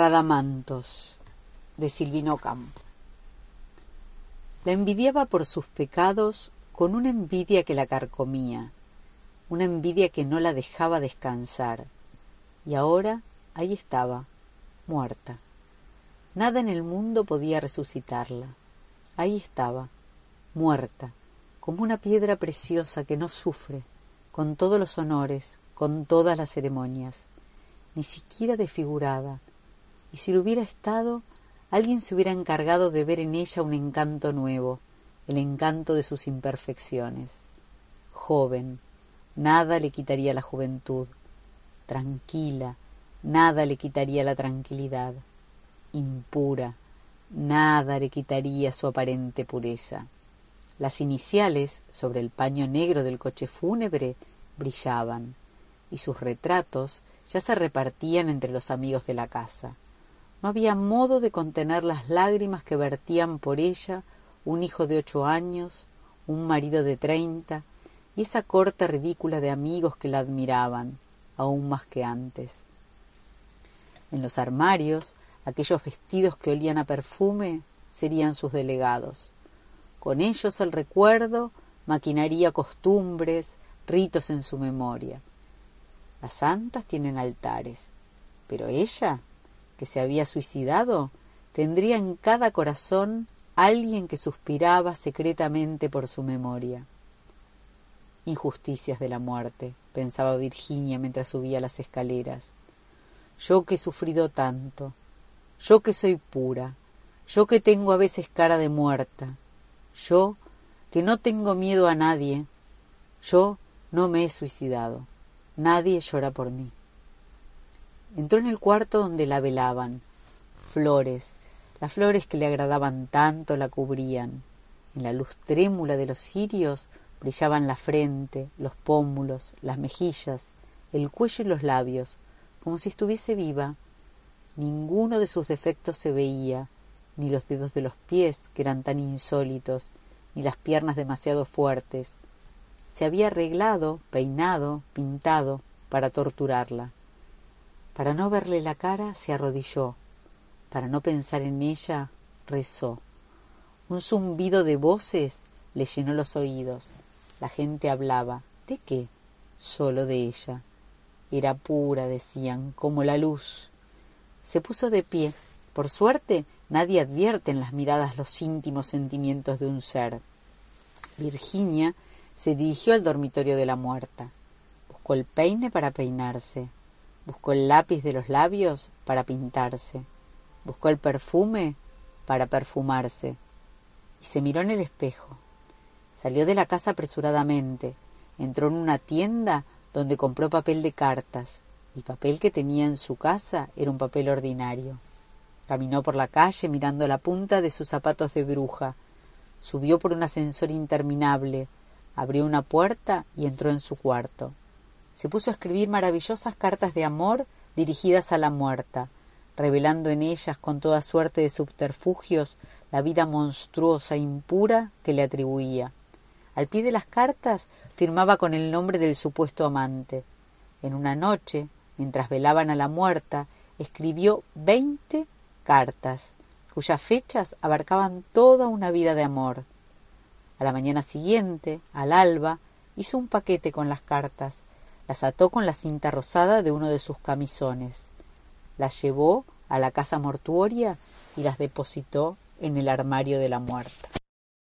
Radamantos de Silvino Campo. La envidiaba por sus pecados con una envidia que la carcomía, una envidia que no la dejaba descansar. Y ahora ahí estaba, muerta. Nada en el mundo podía resucitarla. Ahí estaba, muerta, como una piedra preciosa que no sufre, con todos los honores, con todas las ceremonias, ni siquiera desfigurada, y si lo hubiera estado, alguien se hubiera encargado de ver en ella un encanto nuevo, el encanto de sus imperfecciones. Joven, nada le quitaría la juventud. Tranquila, nada le quitaría la tranquilidad. Impura, nada le quitaría su aparente pureza. Las iniciales sobre el paño negro del coche fúnebre brillaban, y sus retratos ya se repartían entre los amigos de la casa. No había modo de contener las lágrimas que vertían por ella un hijo de ocho años, un marido de treinta, y esa corte ridícula de amigos que la admiraban, aún más que antes. En los armarios, aquellos vestidos que olían a perfume serían sus delegados. Con ellos el recuerdo maquinaría costumbres, ritos en su memoria. Las santas tienen altares, pero ella que se había suicidado, tendría en cada corazón alguien que suspiraba secretamente por su memoria. Injusticias de la muerte, pensaba Virginia mientras subía las escaleras. Yo que he sufrido tanto, yo que soy pura, yo que tengo a veces cara de muerta, yo que no tengo miedo a nadie, yo no me he suicidado, nadie llora por mí. Entró en el cuarto donde la velaban. Flores, las flores que le agradaban tanto la cubrían. En la luz trémula de los cirios brillaban la frente, los pómulos, las mejillas, el cuello y los labios, como si estuviese viva. Ninguno de sus defectos se veía, ni los dedos de los pies, que eran tan insólitos, ni las piernas demasiado fuertes. Se había arreglado, peinado, pintado, para torturarla. Para no verle la cara se arrodilló, para no pensar en ella rezó. Un zumbido de voces le llenó los oídos. La gente hablaba. ¿De qué? Solo de ella. Era pura, decían, como la luz. Se puso de pie. Por suerte, nadie advierte en las miradas los íntimos sentimientos de un ser. Virginia se dirigió al dormitorio de la muerta. Buscó el peine para peinarse. Buscó el lápiz de los labios para pintarse. Buscó el perfume para perfumarse. Y se miró en el espejo. Salió de la casa apresuradamente. Entró en una tienda donde compró papel de cartas. El papel que tenía en su casa era un papel ordinario. Caminó por la calle mirando la punta de sus zapatos de bruja. Subió por un ascensor interminable. Abrió una puerta y entró en su cuarto se puso a escribir maravillosas cartas de amor dirigidas a la muerta, revelando en ellas con toda suerte de subterfugios la vida monstruosa e impura que le atribuía. Al pie de las cartas firmaba con el nombre del supuesto amante. En una noche, mientras velaban a la muerta, escribió veinte cartas, cuyas fechas abarcaban toda una vida de amor. A la mañana siguiente, al alba, hizo un paquete con las cartas, las ató con la cinta rosada de uno de sus camisones, las llevó a la casa mortuoria y las depositó en el armario de la muerta.